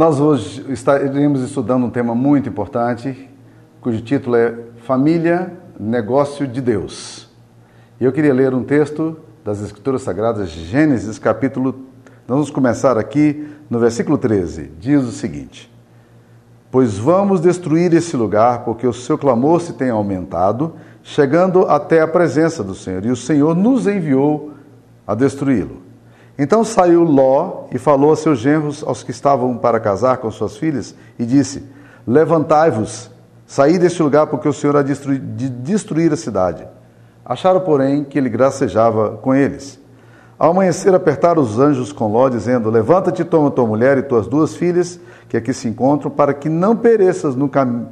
Nós hoje estaremos estudando um tema muito importante, cujo título é Família, Negócio de Deus. E eu queria ler um texto das Escrituras Sagradas, Gênesis capítulo. Vamos começar aqui no versículo 13. Diz o seguinte: Pois vamos destruir esse lugar, porque o seu clamor se tem aumentado, chegando até a presença do Senhor, e o Senhor nos enviou a destruí-lo. Então saiu Ló e falou a seus genros, aos que estavam para casar com suas filhas, e disse: Levantai-vos, saí deste lugar, porque o Senhor há de destruir a cidade. Acharam, porém, que ele gracejava com eles. Ao amanhecer, apertaram os anjos com Ló, dizendo: Levanta-te, toma tua mulher e tuas duas filhas, que aqui se encontram, para que não pereças no, cam...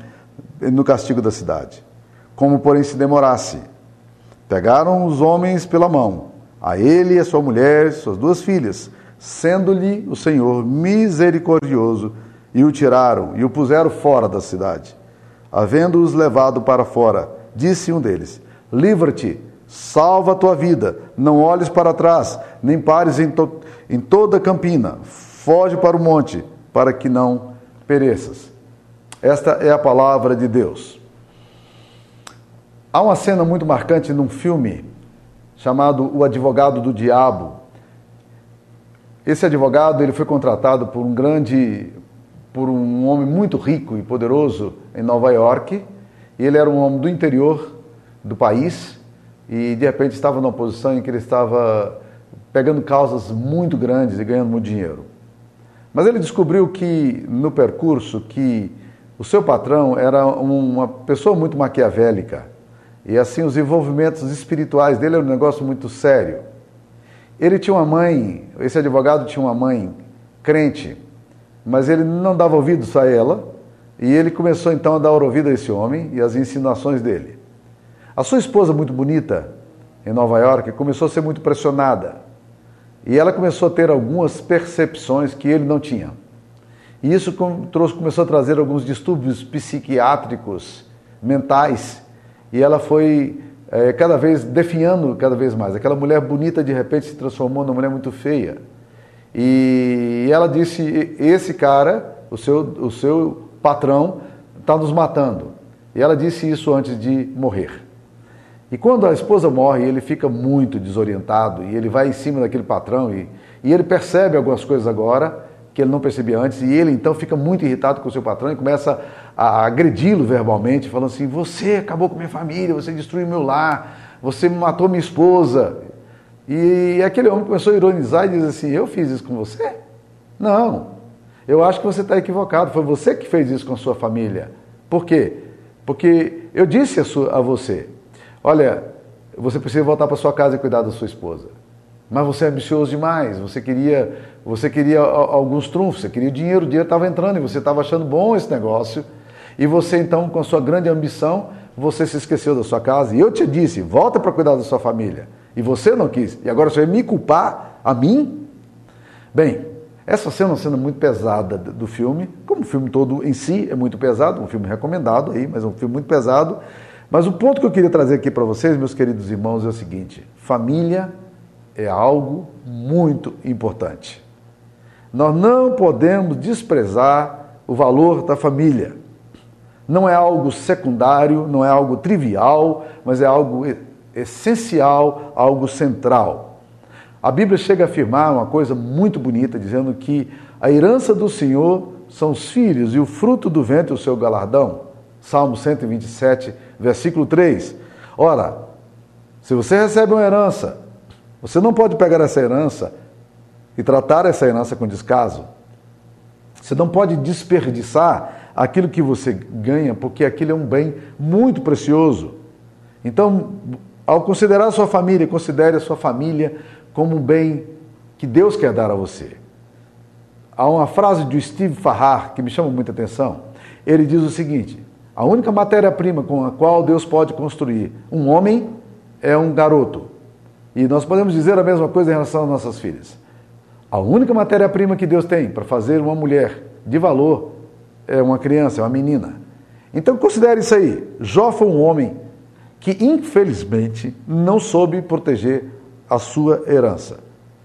no castigo da cidade. Como, porém, se demorasse. Pegaram os homens pela mão a ele e a sua mulher, suas duas filhas, sendo-lhe o Senhor misericordioso, e o tiraram e o puseram fora da cidade. Havendo-os levado para fora, disse um deles: Livra-te, salva a tua vida, não olhes para trás, nem pares em, to em toda a campina, foge para o monte, para que não pereças. Esta é a palavra de Deus. Há uma cena muito marcante num filme chamado O Advogado do Diabo. Esse advogado ele foi contratado por um grande, por um homem muito rico e poderoso em Nova York. Ele era um homem do interior do país e de repente estava numa posição em que ele estava pegando causas muito grandes e ganhando muito dinheiro. Mas ele descobriu que no percurso que o seu patrão era uma pessoa muito maquiavélica e assim, os envolvimentos espirituais dele era um negócio muito sério. Ele tinha uma mãe, esse advogado tinha uma mãe crente, mas ele não dava ouvidos a ela, e ele começou então a dar ouvido a esse homem e as insinuações dele. A sua esposa, muito bonita, em Nova York, começou a ser muito pressionada. E ela começou a ter algumas percepções que ele não tinha. E isso começou a trazer alguns distúrbios psiquiátricos, mentais, e ela foi é, cada vez definhando cada vez mais. Aquela mulher bonita de repente se transformou numa mulher muito feia. E ela disse: esse cara, o seu, o seu patrão, está nos matando. E ela disse isso antes de morrer. E quando a esposa morre, ele fica muito desorientado e ele vai em cima daquele patrão e, e ele percebe algumas coisas agora que ele não percebia antes, e ele então fica muito irritado com o seu patrão e começa a agredi-lo verbalmente, falando assim: Você acabou com minha família, você destruiu meu lar, você matou minha esposa. E aquele homem começou a ironizar e diz assim: Eu fiz isso com você? Não, eu acho que você está equivocado, foi você que fez isso com a sua família. Por quê? Porque eu disse a, sua, a você: Olha, você precisa voltar para sua casa e cuidar da sua esposa. Mas você é ambicioso demais, você queria, você queria alguns trunfos, você queria dinheiro, o dinheiro estava entrando e você estava achando bom esse negócio. E você então, com a sua grande ambição, você se esqueceu da sua casa. E eu te disse, volta para cuidar da sua família. E você não quis. E agora você vai me culpar a mim? Bem, essa cena é uma cena muito pesada do filme, como o filme todo em si é muito pesado, um filme recomendado aí, mas é um filme muito pesado. Mas o ponto que eu queria trazer aqui para vocês, meus queridos irmãos, é o seguinte: família é algo muito importante. Nós não podemos desprezar o valor da família. Não é algo secundário, não é algo trivial, mas é algo essencial, algo central. A Bíblia chega a afirmar uma coisa muito bonita, dizendo que a herança do Senhor são os filhos e o fruto do ventre o seu galardão. Salmo 127, versículo 3. Ora, se você recebe uma herança, você não pode pegar essa herança e tratar essa herança com descaso. Você não pode desperdiçar aquilo que você ganha, porque aquilo é um bem muito precioso. Então, ao considerar a sua família, considere a sua família como um bem que Deus quer dar a você. Há uma frase de Steve Farrar que me chama muita atenção. Ele diz o seguinte: a única matéria-prima com a qual Deus pode construir um homem é um garoto. E nós podemos dizer a mesma coisa em relação às nossas filhas. A única matéria-prima que Deus tem para fazer uma mulher de valor é uma criança, é uma menina. Então considere isso aí. Jó foi um homem que infelizmente não soube proteger a sua herança.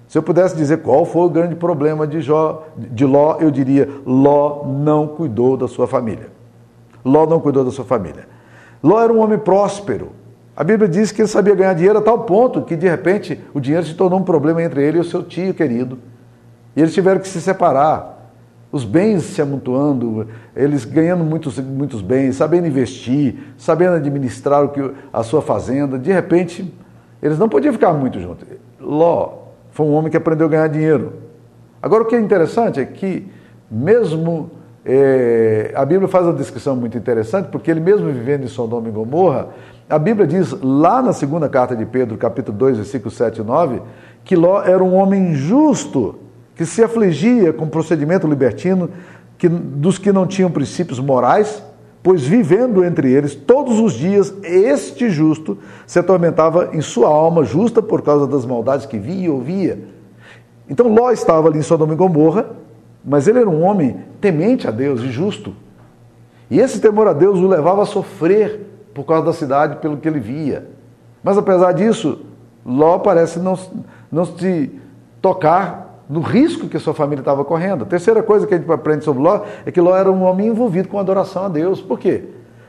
Se eu pudesse dizer qual foi o grande problema de, Jó, de Ló, eu diria: Ló não cuidou da sua família. Ló não cuidou da sua família. Ló era um homem próspero. A Bíblia diz que ele sabia ganhar dinheiro a tal ponto que, de repente, o dinheiro se tornou um problema entre ele e o seu tio querido. E eles tiveram que se separar. Os bens se amontoando, eles ganhando muitos, muitos bens, sabendo investir, sabendo administrar o que, a sua fazenda. De repente, eles não podiam ficar muito juntos. Ló foi um homem que aprendeu a ganhar dinheiro. Agora, o que é interessante é que, mesmo é, a Bíblia faz uma descrição muito interessante, porque ele mesmo vivendo em Sodoma e Gomorra, a Bíblia diz lá na segunda carta de Pedro, capítulo 2, versículos 7 e 9, que Ló era um homem justo, que se afligia com procedimento libertino que, dos que não tinham princípios morais, pois vivendo entre eles todos os dias, este justo se atormentava em sua alma justa por causa das maldades que via e ouvia. Então Ló estava ali em Sodoma e Gomorra, mas ele era um homem temente a Deus e justo. E esse temor a Deus o levava a sofrer por causa da cidade, pelo que ele via. Mas apesar disso, Ló parece não, não se tocar no risco que sua família estava correndo. A terceira coisa que a gente aprende sobre Ló é que Ló era um homem envolvido com adoração a Deus. Por quê?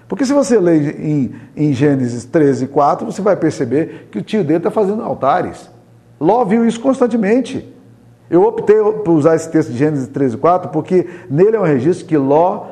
Porque se você lê em, em Gênesis 13, 4, você vai perceber que o tio dele está fazendo altares. Ló viu isso constantemente. Eu optei por usar esse texto de Gênesis 13, 4, porque nele é um registro que Ló,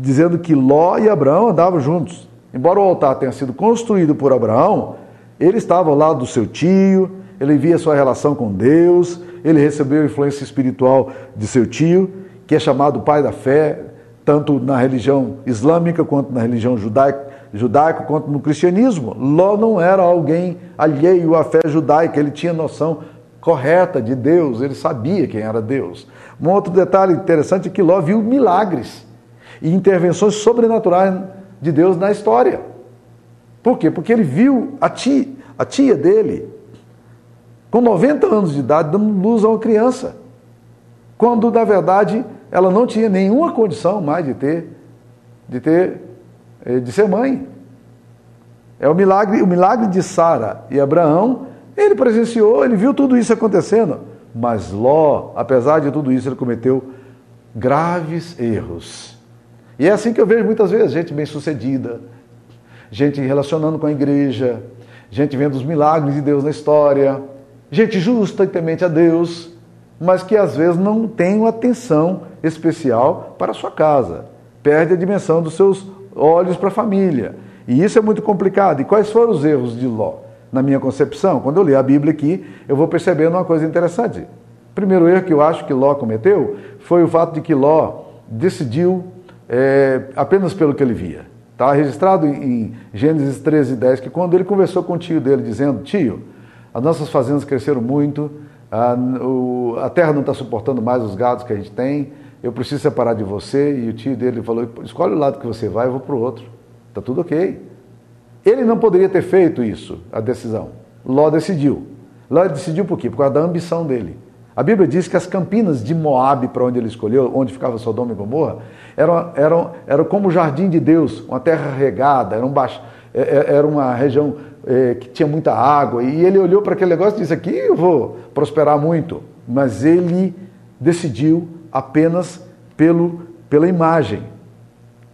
dizendo que Ló e Abraão andavam juntos. Embora o altar tenha sido construído por Abraão, ele estava ao lado do seu tio, ele via sua relação com Deus, ele recebeu a influência espiritual de seu tio, que é chamado pai da fé, tanto na religião islâmica quanto na religião judaica, judaico quanto no cristianismo. Ló não era alguém alheio à fé judaica, ele tinha noção correta de Deus, ele sabia quem era Deus. Um outro detalhe interessante é que Ló viu milagres e intervenções sobrenaturais de Deus na história. Por quê? Porque ele viu a tia, a tia dele, com 90 anos de idade, dando luz a uma criança, quando na verdade ela não tinha nenhuma condição mais de ter, de ter, eh, de ser mãe. É o milagre, o milagre de Sara e Abraão, ele presenciou, ele viu tudo isso acontecendo. Mas Ló, apesar de tudo isso, ele cometeu graves erros. E é assim que eu vejo muitas vezes gente bem-sucedida, gente relacionando com a igreja, gente vendo os milagres de Deus na história, gente justa e temente a Deus, mas que às vezes não tem uma atenção especial para a sua casa, perde a dimensão dos seus olhos para a família. E isso é muito complicado. E quais foram os erros de Ló? Na minha concepção, quando eu li a Bíblia aqui, eu vou percebendo uma coisa interessante. O primeiro erro que eu acho que Ló cometeu foi o fato de que Ló decidiu é, apenas pelo que ele via. Está registrado em Gênesis 13, 10 que quando ele conversou com o tio dele, dizendo: Tio, as nossas fazendas cresceram muito, a, o, a terra não está suportando mais os gados que a gente tem, eu preciso separar de você. E o tio dele falou: Escolhe o lado que você vai, eu vou para o outro. Está tudo ok. Ele não poderia ter feito isso, a decisão. Ló decidiu. Ló decidiu por quê? Por causa da ambição dele. A Bíblia diz que as campinas de Moabe, para onde ele escolheu, onde ficava Sodoma e Gomorra, eram, eram, eram como o jardim de Deus, uma terra regada, era, um baixo, é, é, era uma região é, que tinha muita água. E ele olhou para aquele negócio e disse: aqui eu vou prosperar muito. Mas ele decidiu apenas pelo, pela imagem.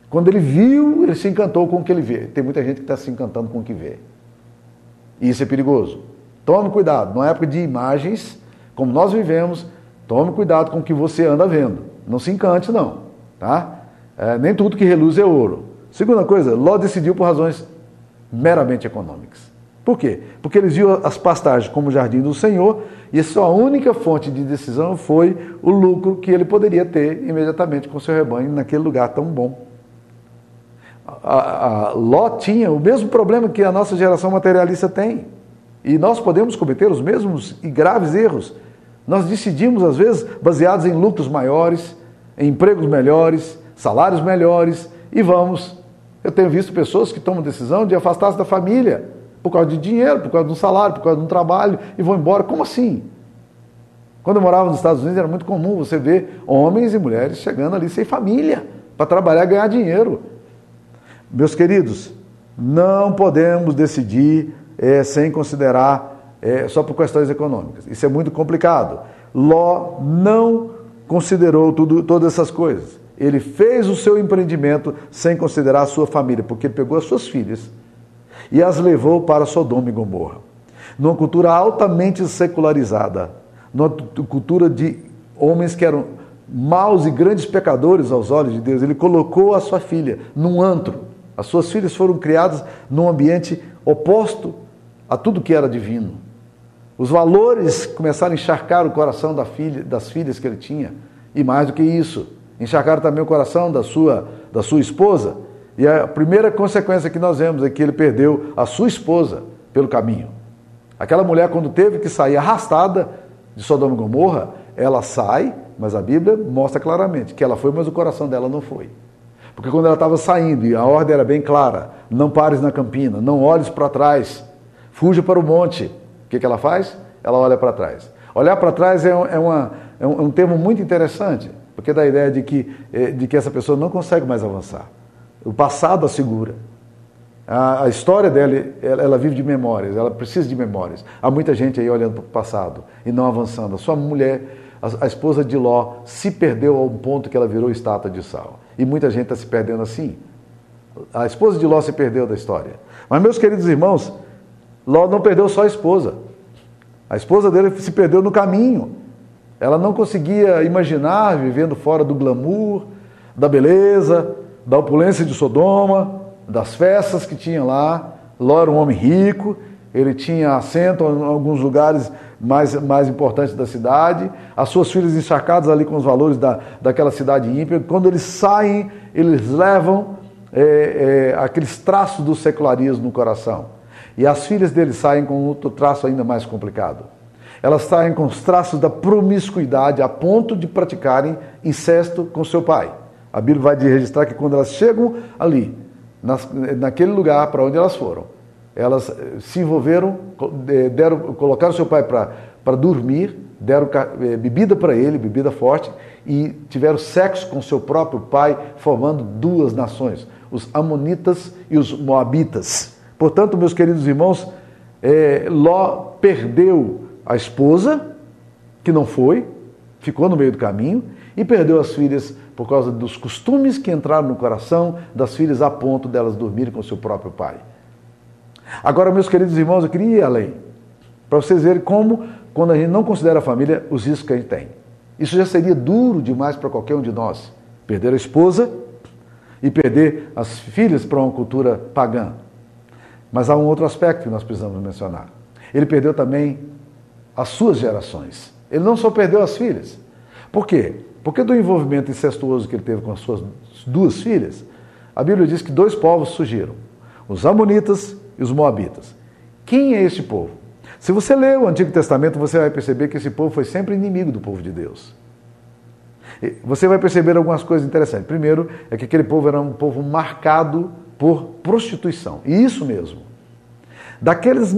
Quando ele viu, ele se encantou com o que ele vê. Tem muita gente que está se encantando com o que vê. E isso é perigoso. Tome cuidado. Numa época de imagens, como nós vivemos, tome cuidado com o que você anda vendo. Não se encante, não. Tá? É, nem tudo que reluz é ouro. Segunda coisa, Ló decidiu por razões meramente econômicas. Por quê? Porque eles viam as pastagens como jardim do Senhor e a sua única fonte de decisão foi o lucro que ele poderia ter imediatamente com seu rebanho naquele lugar tão bom. A, a Ló tinha o mesmo problema que a nossa geração materialista tem. E nós podemos cometer os mesmos e graves erros. Nós decidimos, às vezes, baseados em lucros maiores, em empregos melhores, salários melhores, e vamos. Eu tenho visto pessoas que tomam decisão de afastar-se da família por causa de dinheiro, por causa de um salário, por causa de um trabalho, e vão embora. Como assim? Quando eu morava nos Estados Unidos, era muito comum você ver homens e mulheres chegando ali sem família, para trabalhar e ganhar dinheiro. Meus queridos, não podemos decidir é, sem considerar é, só por questões econômicas. Isso é muito complicado. Ló não considerou tudo, todas essas coisas. Ele fez o seu empreendimento sem considerar a sua família, porque ele pegou as suas filhas e as levou para Sodoma e Gomorra. Numa cultura altamente secularizada, numa cultura de homens que eram maus e grandes pecadores aos olhos de Deus, ele colocou a sua filha num antro. As suas filhas foram criadas num ambiente oposto a tudo que era divino. Os valores começaram a encharcar o coração da filha, das filhas que ele tinha. E mais do que isso, encharcaram também o coração da sua, da sua esposa. E a primeira consequência que nós vemos é que ele perdeu a sua esposa pelo caminho. Aquela mulher, quando teve que sair arrastada de Sodoma e Gomorra, ela sai, mas a Bíblia mostra claramente que ela foi, mas o coração dela não foi. Porque quando ela estava saindo, e a ordem era bem clara: não pares na campina, não olhes para trás, fuja para o monte. O que, que ela faz? Ela olha para trás. Olhar para trás é, é, uma, é, um, é um termo muito interessante, porque dá a ideia de que, é, de que essa pessoa não consegue mais avançar. O passado a segura. A, a história dela, ela, ela, vive de memórias, ela precisa de memórias. Há muita gente aí olhando para o passado e não avançando. A sua mulher, a, a esposa de Ló, se perdeu a um ponto que ela virou estátua de sal. E muita gente está se perdendo assim. A esposa de Ló se perdeu da história. Mas, meus queridos irmãos, Ló não perdeu só a esposa. A esposa dele se perdeu no caminho. Ela não conseguia imaginar vivendo fora do glamour, da beleza, da opulência de Sodoma, das festas que tinha lá. Ló era um homem rico, ele tinha assento em alguns lugares mais, mais importantes da cidade, as suas filhas encharcadas ali com os valores da, daquela cidade ímpia. Quando eles saem, eles levam é, é, aqueles traços do secularismo no coração. E as filhas dele saem com outro traço ainda mais complicado. Elas saem com os traços da promiscuidade a ponto de praticarem incesto com seu pai. A Bíblia vai registrar que quando elas chegam ali, naquele lugar para onde elas foram, elas eh, se envolveram, eh, deram, colocaram seu pai para dormir, deram eh, bebida para ele, bebida forte, e tiveram sexo com seu próprio pai, formando duas nações, os Amonitas e os Moabitas. Portanto, meus queridos irmãos, é, Ló perdeu a esposa, que não foi, ficou no meio do caminho, e perdeu as filhas por causa dos costumes que entraram no coração das filhas a ponto delas dormirem com seu próprio pai. Agora, meus queridos irmãos, eu queria ir além, para vocês verem como, quando a gente não considera a família, os riscos que a gente tem. Isso já seria duro demais para qualquer um de nós. Perder a esposa e perder as filhas para uma cultura pagã. Mas há um outro aspecto que nós precisamos mencionar. Ele perdeu também as suas gerações. Ele não só perdeu as filhas. Por quê? Porque do envolvimento incestuoso que ele teve com as suas duas filhas, a Bíblia diz que dois povos surgiram: os Amonitas e os Moabitas. Quem é este povo? Se você ler o Antigo Testamento, você vai perceber que esse povo foi sempre inimigo do povo de Deus. Você vai perceber algumas coisas interessantes. Primeiro, é que aquele povo era um povo marcado por prostituição. E isso mesmo. Daqueles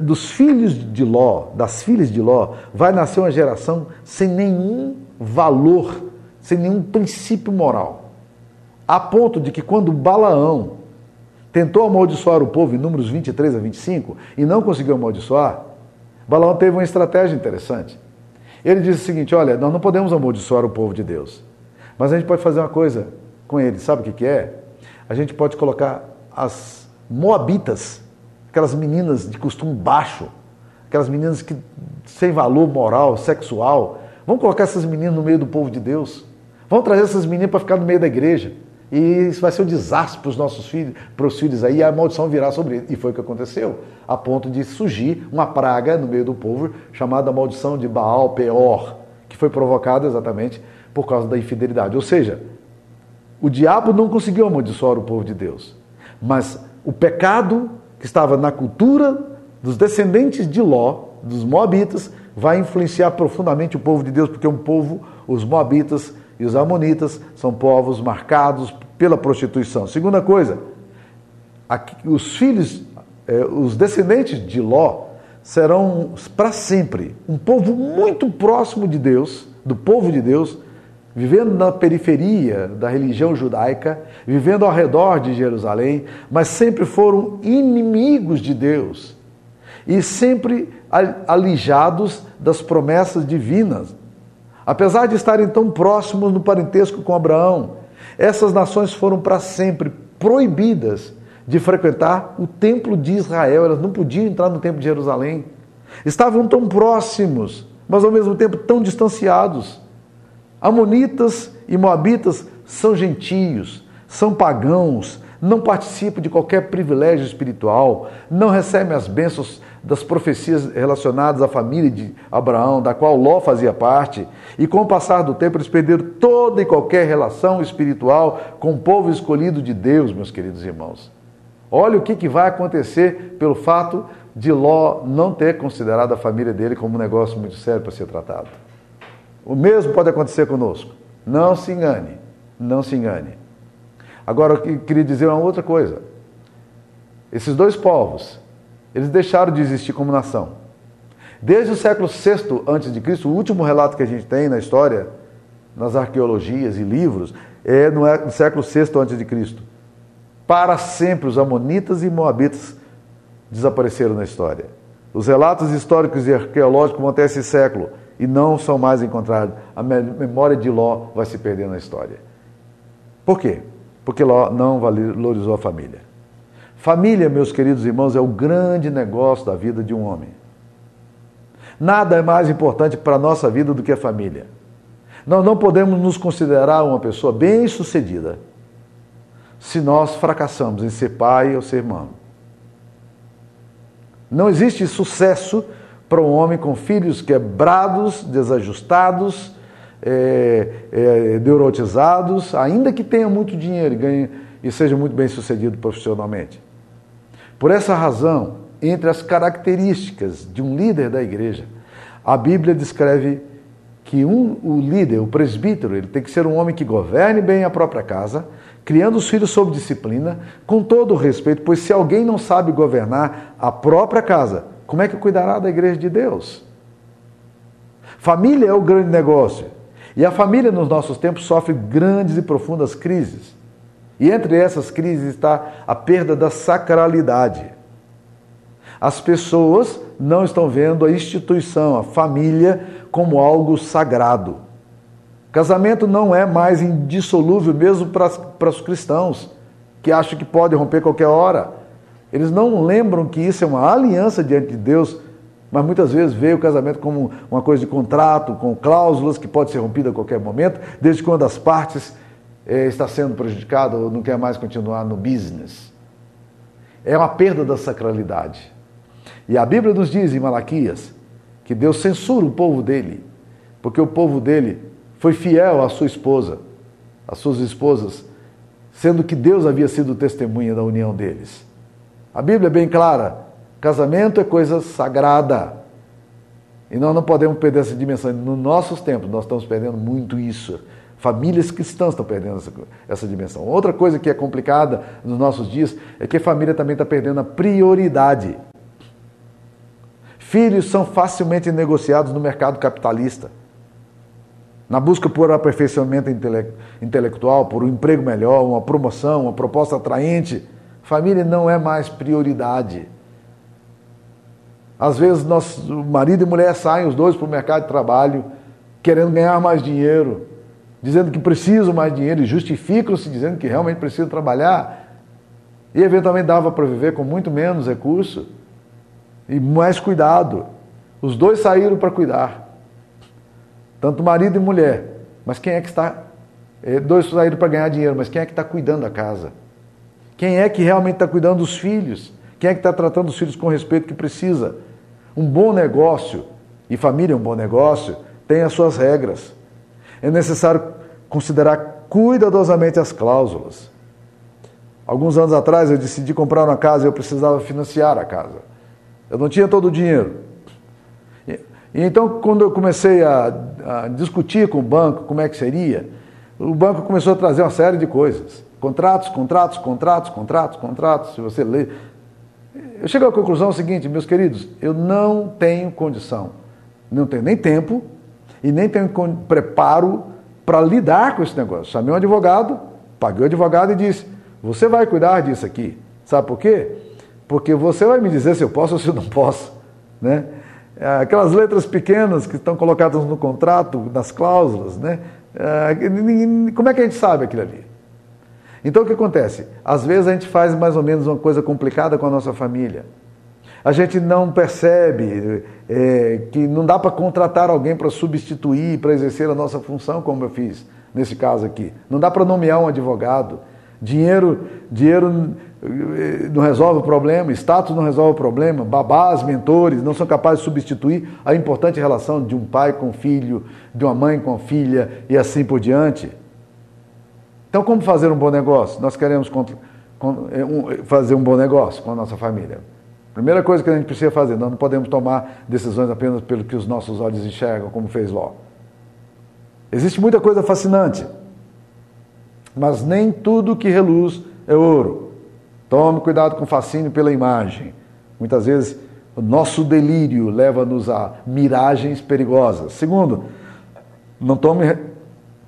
dos filhos de Ló, das filhas de Ló, vai nascer uma geração sem nenhum valor, sem nenhum princípio moral. A ponto de que quando Balaão tentou amaldiçoar o povo em números 23 a 25 e não conseguiu amaldiçoar, Balaão teve uma estratégia interessante. Ele disse o seguinte: olha, nós não podemos amaldiçoar o povo de Deus, mas a gente pode fazer uma coisa com ele, sabe o que, que é? A gente pode colocar as moabitas, aquelas meninas de costume baixo, aquelas meninas que sem valor moral, sexual, Vamos colocar essas meninas no meio do povo de Deus. Vamos trazer essas meninas para ficar no meio da igreja. E isso vai ser um desastre para os nossos filhos, para os filhos aí, a maldição virá sobre eles. E foi o que aconteceu, a ponto de surgir uma praga no meio do povo chamada maldição de Baal Peor, que foi provocada exatamente por causa da infidelidade. Ou seja, o diabo não conseguiu amaldiçoar o povo de Deus, mas o pecado que estava na cultura dos descendentes de Ló, dos Moabitas, vai influenciar profundamente o povo de Deus, porque é um povo, os Moabitas e os Amonitas, são povos marcados pela prostituição. Segunda coisa, aqui, os filhos, eh, os descendentes de Ló, serão para sempre um povo muito próximo de Deus, do povo de Deus, vivendo na periferia da religião judaica, vivendo ao redor de Jerusalém, mas sempre foram inimigos de Deus e sempre alijados das promessas divinas. Apesar de estarem tão próximos no parentesco com Abraão, essas nações foram para sempre proibidas de frequentar o templo de Israel, elas não podiam entrar no templo de Jerusalém. Estavam tão próximos, mas ao mesmo tempo tão distanciados. Amonitas e Moabitas são gentios, são pagãos, não participam de qualquer privilégio espiritual, não recebem as bênçãos das profecias relacionadas à família de Abraão, da qual Ló fazia parte, e com o passar do tempo eles perderam toda e qualquer relação espiritual com o povo escolhido de Deus, meus queridos irmãos. Olha o que, que vai acontecer pelo fato de Ló não ter considerado a família dele como um negócio muito sério para ser tratado. O mesmo pode acontecer conosco. Não se engane, não se engane. Agora, eu queria dizer uma outra coisa. Esses dois povos, eles deixaram de existir como nação. Desde o século VI a.C., o último relato que a gente tem na história, nas arqueologias e livros, é no é, século VI a.C. Para sempre os amonitas e moabitas desapareceram na história. Os relatos históricos e arqueológicos vão até esse século e não são mais encontrados. A memória de Ló vai se perder na história. Por quê? Porque Ló não valorizou a família. Família, meus queridos irmãos, é o grande negócio da vida de um homem. Nada é mais importante para a nossa vida do que a família. Nós não podemos nos considerar uma pessoa bem-sucedida se nós fracassamos em ser pai ou ser irmão. Não existe sucesso para um homem com filhos quebrados, desajustados, é, é, neurotizados, ainda que tenha muito dinheiro e, ganhe, e seja muito bem sucedido profissionalmente. Por essa razão, entre as características de um líder da igreja, a Bíblia descreve que um, o líder, o presbítero, ele tem que ser um homem que governe bem a própria casa, criando os filhos sob disciplina, com todo o respeito, pois se alguém não sabe governar a própria casa, como é que cuidará da igreja de Deus? Família é o grande negócio. E a família nos nossos tempos sofre grandes e profundas crises. E entre essas crises está a perda da sacralidade. As pessoas não estão vendo a instituição, a família, como algo sagrado. Casamento não é mais indissolúvel, mesmo para, para os cristãos, que acham que pode romper qualquer hora. Eles não lembram que isso é uma aliança diante de Deus, mas muitas vezes vê o casamento como uma coisa de contrato, com cláusulas que pode ser rompida a qualquer momento, desde quando as partes é, está sendo prejudicado ou não quer mais continuar no business. É uma perda da sacralidade. E a Bíblia nos diz em Malaquias que Deus censura o povo dele, porque o povo dele foi fiel à sua esposa, às suas esposas, sendo que Deus havia sido testemunha da união deles. A Bíblia é bem clara: casamento é coisa sagrada. E nós não podemos perder essa dimensão. Nos nossos tempos, nós estamos perdendo muito isso. Famílias cristãs estão perdendo essa, essa dimensão. Outra coisa que é complicada nos nossos dias é que a família também está perdendo a prioridade. Filhos são facilmente negociados no mercado capitalista. Na busca por aperfeiçoamento intele intelectual, por um emprego melhor, uma promoção, uma proposta atraente, família não é mais prioridade. Às vezes, nosso marido e mulher saem os dois para o mercado de trabalho, querendo ganhar mais dinheiro, dizendo que precisam mais dinheiro e justificam-se dizendo que realmente precisam trabalhar e eventualmente dava para viver com muito menos recurso e mais cuidado. Os dois saíram para cuidar, tanto marido e mulher. Mas quem é que está? Eh, dois saíram para ganhar dinheiro, mas quem é que está cuidando da casa? Quem é que realmente está cuidando dos filhos? Quem é que está tratando os filhos com o respeito que precisa? Um bom negócio, e família é um bom negócio, tem as suas regras é necessário considerar cuidadosamente as cláusulas. Alguns anos atrás eu decidi comprar uma casa e eu precisava financiar a casa. Eu não tinha todo o dinheiro. E, então, quando eu comecei a, a discutir com o banco como é que seria, o banco começou a trazer uma série de coisas. Contratos, contratos, contratos, contratos, contratos. Se você ler. Eu chego à conclusão seguinte, meus queridos, eu não tenho condição, não tenho nem tempo, e nem tenho preparo para lidar com esse negócio. Chamei um advogado, paguei o advogado e disse: Você vai cuidar disso aqui. Sabe por quê? Porque você vai me dizer se eu posso ou se eu não posso. Né? Aquelas letras pequenas que estão colocadas no contrato, nas cláusulas, né? É, como é que a gente sabe aquilo ali? Então o que acontece? Às vezes a gente faz mais ou menos uma coisa complicada com a nossa família. A gente não percebe é, que não dá para contratar alguém para substituir, para exercer a nossa função, como eu fiz nesse caso aqui. Não dá para nomear um advogado. Dinheiro, dinheiro eh, não resolve o problema, status não resolve o problema, babás, mentores não são capazes de substituir a importante relação de um pai com filho, de uma mãe com filha e assim por diante. Então, como fazer um bom negócio? Nós queremos eh, fazer um bom negócio com a nossa família. Primeira coisa que a gente precisa fazer, nós não podemos tomar decisões apenas pelo que os nossos olhos enxergam, como fez Ló. Existe muita coisa fascinante mas nem tudo que reluz é ouro. Tome cuidado com o fascínio pela imagem. Muitas vezes o nosso delírio leva-nos a miragens perigosas. Segundo, não tome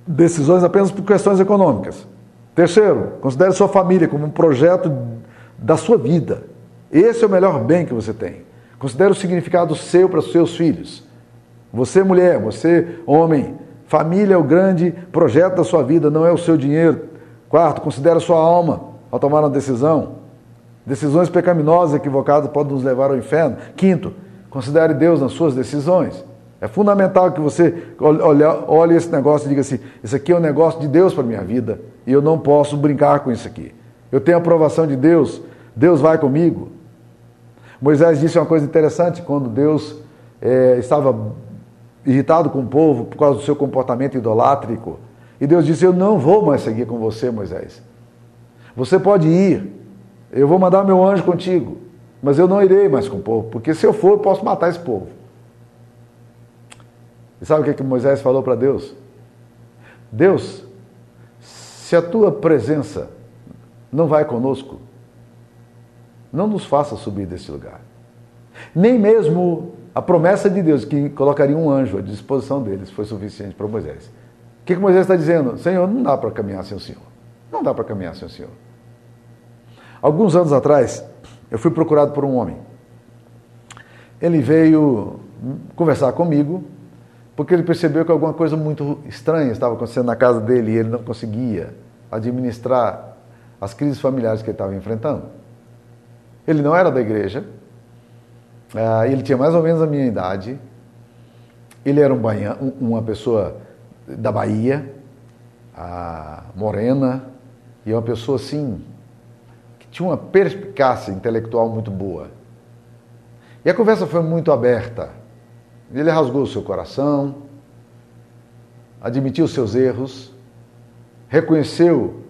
decisões apenas por questões econômicas. Terceiro, considere sua família como um projeto da sua vida. Esse é o melhor bem que você tem. Considere o significado seu para os seus filhos. Você, mulher, você, homem, Família é o grande projeto da sua vida, não é o seu dinheiro. Quarto, considere sua alma ao tomar uma decisão. Decisões pecaminosas, equivocadas, podem nos levar ao inferno. Quinto, considere Deus nas suas decisões. É fundamental que você olhe, esse negócio e diga assim: isso aqui é um negócio de Deus para minha vida e eu não posso brincar com isso aqui. Eu tenho a aprovação de Deus, Deus vai comigo. Moisés disse uma coisa interessante quando Deus é, estava irritado com o povo por causa do seu comportamento idolátrico. E Deus disse: Eu não vou mais seguir com você, Moisés. Você pode ir, eu vou mandar meu anjo contigo, mas eu não irei mais com o povo, porque se eu for, eu posso matar esse povo. E sabe o que, que Moisés falou para Deus? Deus, se a tua presença não vai conosco, não nos faça subir desse lugar. Nem mesmo a promessa de Deus que colocaria um anjo à disposição deles foi suficiente para Moisés. O que, que Moisés está dizendo? Senhor, não dá para caminhar sem o Senhor. Não dá para caminhar sem o Senhor. Alguns anos atrás, eu fui procurado por um homem. Ele veio conversar comigo, porque ele percebeu que alguma coisa muito estranha estava acontecendo na casa dele e ele não conseguia administrar as crises familiares que ele estava enfrentando. Ele não era da igreja, Uh, ele tinha mais ou menos a minha idade. Ele era um banha, uma pessoa da Bahia, uh, morena, e uma pessoa assim, que tinha uma perspicácia intelectual muito boa. E a conversa foi muito aberta. Ele rasgou o seu coração, admitiu seus erros, reconheceu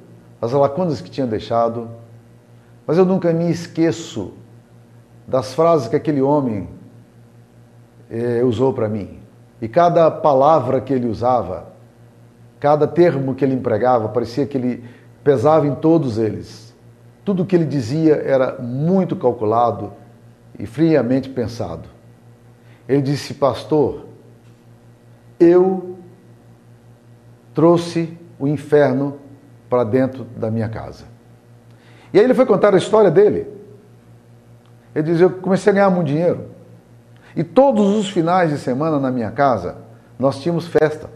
as lacunas que tinha deixado, mas eu nunca me esqueço das frases que aquele homem eh, usou para mim. E cada palavra que ele usava, cada termo que ele empregava, parecia que ele pesava em todos eles. Tudo o que ele dizia era muito calculado e friamente pensado. Ele disse, pastor, eu trouxe o inferno para dentro da minha casa. E aí ele foi contar a história dele. Ele diz: Eu comecei a ganhar muito dinheiro. E todos os finais de semana na minha casa, nós tínhamos festa.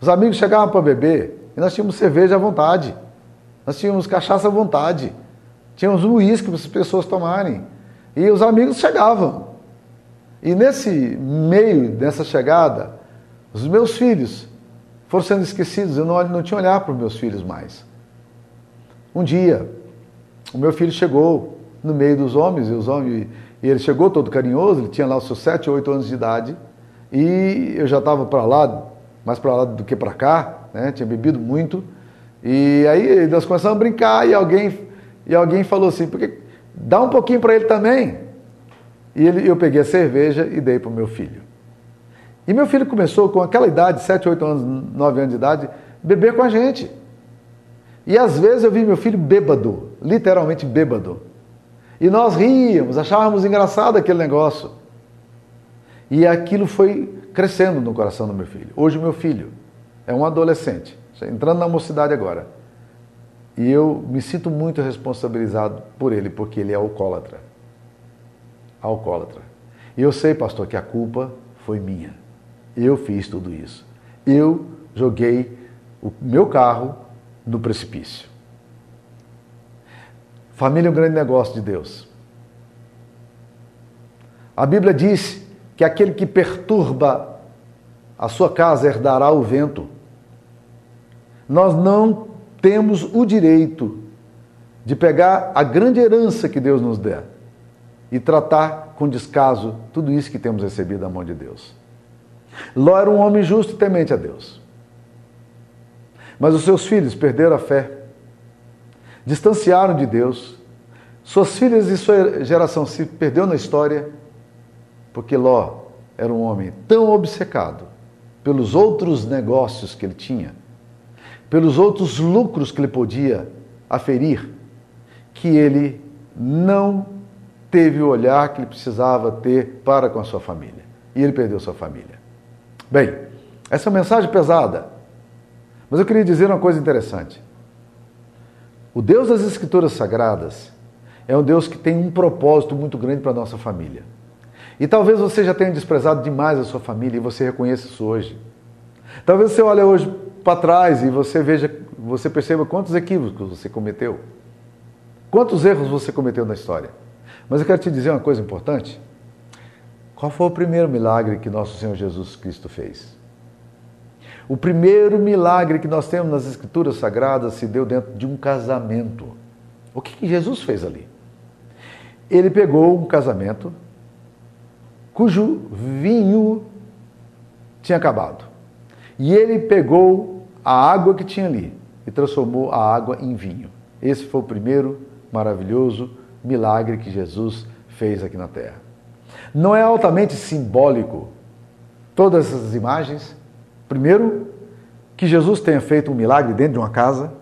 Os amigos chegavam para beber e nós tínhamos cerveja à vontade. Nós tínhamos cachaça à vontade. Tínhamos uísque para as pessoas tomarem. E os amigos chegavam. E nesse meio dessa chegada, os meus filhos foram sendo esquecidos. Eu não, não tinha olhar para os meus filhos mais. Um dia, o meu filho chegou no meio dos homens, e os homens, e ele chegou todo carinhoso, ele tinha lá os seus sete ou oito anos de idade, e eu já estava para lá, mais para lá do que para cá, né? tinha bebido muito, e aí nós começamos a brincar, e alguém, e alguém falou assim, porque dá um pouquinho para ele também. E ele, eu peguei a cerveja e dei para o meu filho. E meu filho começou com aquela idade, 7, 8 anos, 9 anos de idade, beber com a gente. E às vezes eu vi meu filho bêbado, literalmente bêbado. E nós ríamos, achávamos engraçado aquele negócio. E aquilo foi crescendo no coração do meu filho. Hoje, o meu filho é um adolescente, entrando na mocidade agora. E eu me sinto muito responsabilizado por ele, porque ele é alcoólatra. Alcoólatra. E eu sei, pastor, que a culpa foi minha. Eu fiz tudo isso. Eu joguei o meu carro no precipício. Família é um grande negócio de Deus. A Bíblia diz que aquele que perturba a sua casa herdará o vento. Nós não temos o direito de pegar a grande herança que Deus nos der e tratar com descaso tudo isso que temos recebido da mão de Deus. Ló era um homem justo e temente a Deus. Mas os seus filhos perderam a fé, distanciaram de Deus. Suas filhas e sua geração se perdeu na história porque Ló era um homem tão obcecado pelos outros negócios que ele tinha, pelos outros lucros que ele podia aferir, que ele não teve o olhar que ele precisava ter para com a sua família. E ele perdeu sua família. Bem, essa é uma mensagem pesada, mas eu queria dizer uma coisa interessante. O Deus das Escrituras Sagradas é um Deus que tem um propósito muito grande para a nossa família. E talvez você já tenha desprezado demais a sua família e você reconheça isso hoje. Talvez você olhe hoje para trás e você veja, você perceba quantos equívocos você cometeu. Quantos erros você cometeu na história. Mas eu quero te dizer uma coisa importante. Qual foi o primeiro milagre que nosso Senhor Jesus Cristo fez? O primeiro milagre que nós temos nas Escrituras Sagradas se deu dentro de um casamento. O que, que Jesus fez ali? Ele pegou um casamento cujo vinho tinha acabado. E ele pegou a água que tinha ali e transformou a água em vinho. Esse foi o primeiro maravilhoso milagre que Jesus fez aqui na terra. Não é altamente simbólico todas essas imagens? Primeiro, que Jesus tenha feito um milagre dentro de uma casa.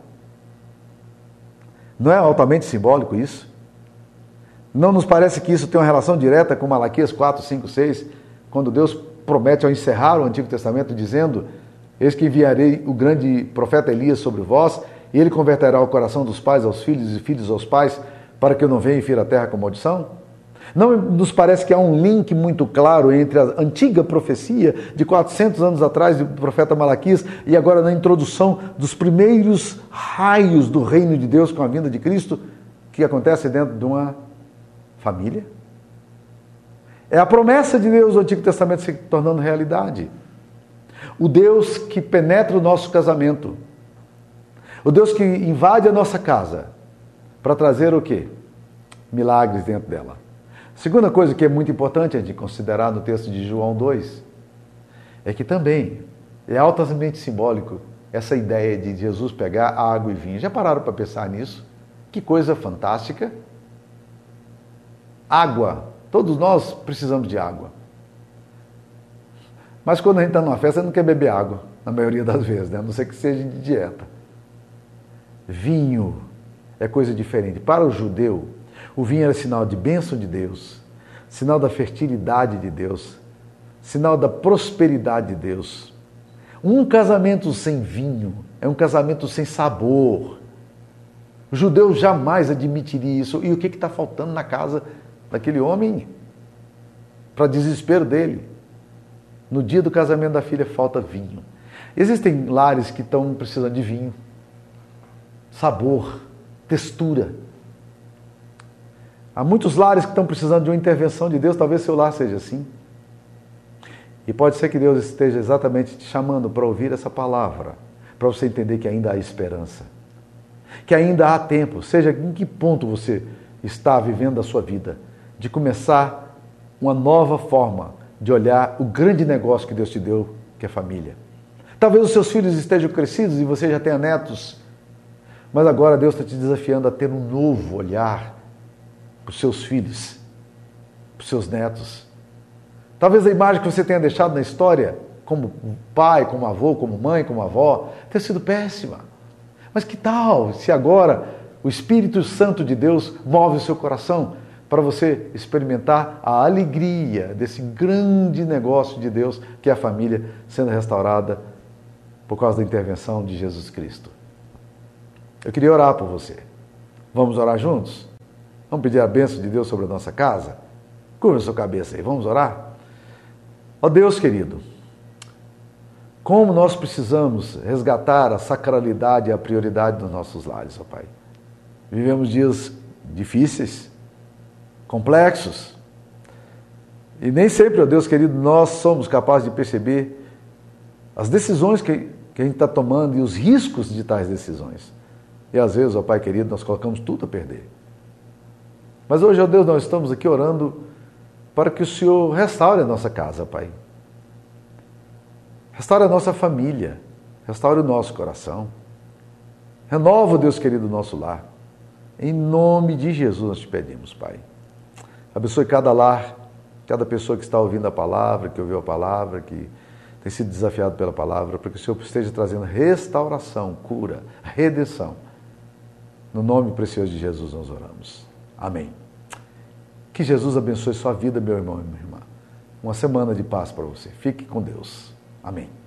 Não é altamente simbólico isso? Não nos parece que isso tem uma relação direta com Malaquias 4, 5, 6, quando Deus promete ao encerrar o Antigo Testamento dizendo: Eis que enviarei o grande profeta Elias sobre vós, e ele converterá o coração dos pais aos filhos e filhos aos pais, para que eu não venha e fira a terra com maldição? Não nos parece que há um link muito claro entre a antiga profecia de 400 anos atrás do profeta Malaquias e agora na introdução dos primeiros raios do reino de Deus com a vinda de Cristo, que acontece dentro de uma família? É a promessa de Deus do Antigo Testamento se tornando realidade. O Deus que penetra o nosso casamento. O Deus que invade a nossa casa para trazer o quê? Milagres dentro dela. Segunda coisa que é muito importante a gente considerar no texto de João 2 é que também é altamente simbólico essa ideia de Jesus pegar água e vinho. Já pararam para pensar nisso? Que coisa fantástica! Água. Todos nós precisamos de água. Mas quando a gente está numa festa, não quer beber água, na maioria das vezes, né? a não ser que seja de dieta. Vinho é coisa diferente. Para o judeu, o vinho era sinal de bênção de Deus, sinal da fertilidade de Deus, sinal da prosperidade de Deus. Um casamento sem vinho é um casamento sem sabor. O judeu jamais admitiria isso. E o que está faltando na casa daquele homem, para desespero dele. No dia do casamento da filha falta vinho. Existem lares que estão precisando de vinho, sabor, textura. Há muitos lares que estão precisando de uma intervenção de Deus, talvez seu lar seja assim. E pode ser que Deus esteja exatamente te chamando para ouvir essa palavra, para você entender que ainda há esperança, que ainda há tempo, seja em que ponto você está vivendo a sua vida de começar uma nova forma de olhar o grande negócio que Deus te deu, que é família. Talvez os seus filhos estejam crescidos e você já tenha netos, mas agora Deus está te desafiando a ter um novo olhar para os seus filhos, para os seus netos. Talvez a imagem que você tenha deixado na história, como pai, como avô, como mãe, como avó, tenha sido péssima. Mas que tal se agora o Espírito Santo de Deus move o seu coração para você experimentar a alegria desse grande negócio de Deus que é a família sendo restaurada por causa da intervenção de Jesus Cristo. Eu queria orar por você. Vamos orar juntos? Vamos pedir a bênção de Deus sobre a nossa casa? Curva sua cabeça aí, vamos orar? Ó Deus querido, como nós precisamos resgatar a sacralidade e a prioridade dos nossos lares, ó Pai. Vivemos dias difíceis, complexos, e nem sempre, ó Deus querido, nós somos capazes de perceber as decisões que, que a gente está tomando e os riscos de tais decisões. E às vezes, ó Pai querido, nós colocamos tudo a perder. Mas hoje, ó Deus, nós estamos aqui orando para que o Senhor restaure a nossa casa, Pai. Restaure a nossa família, restaure o nosso coração. Renova, Deus querido, o nosso lar. Em nome de Jesus nós te pedimos, Pai. Abençoe cada lar, cada pessoa que está ouvindo a palavra, que ouviu a palavra, que tem sido desafiado pela palavra, para que o Senhor esteja trazendo restauração, cura, redenção. No nome precioso de Jesus nós oramos. Amém. Que Jesus abençoe sua vida, meu irmão e minha irmã. Uma semana de paz para você. Fique com Deus. Amém.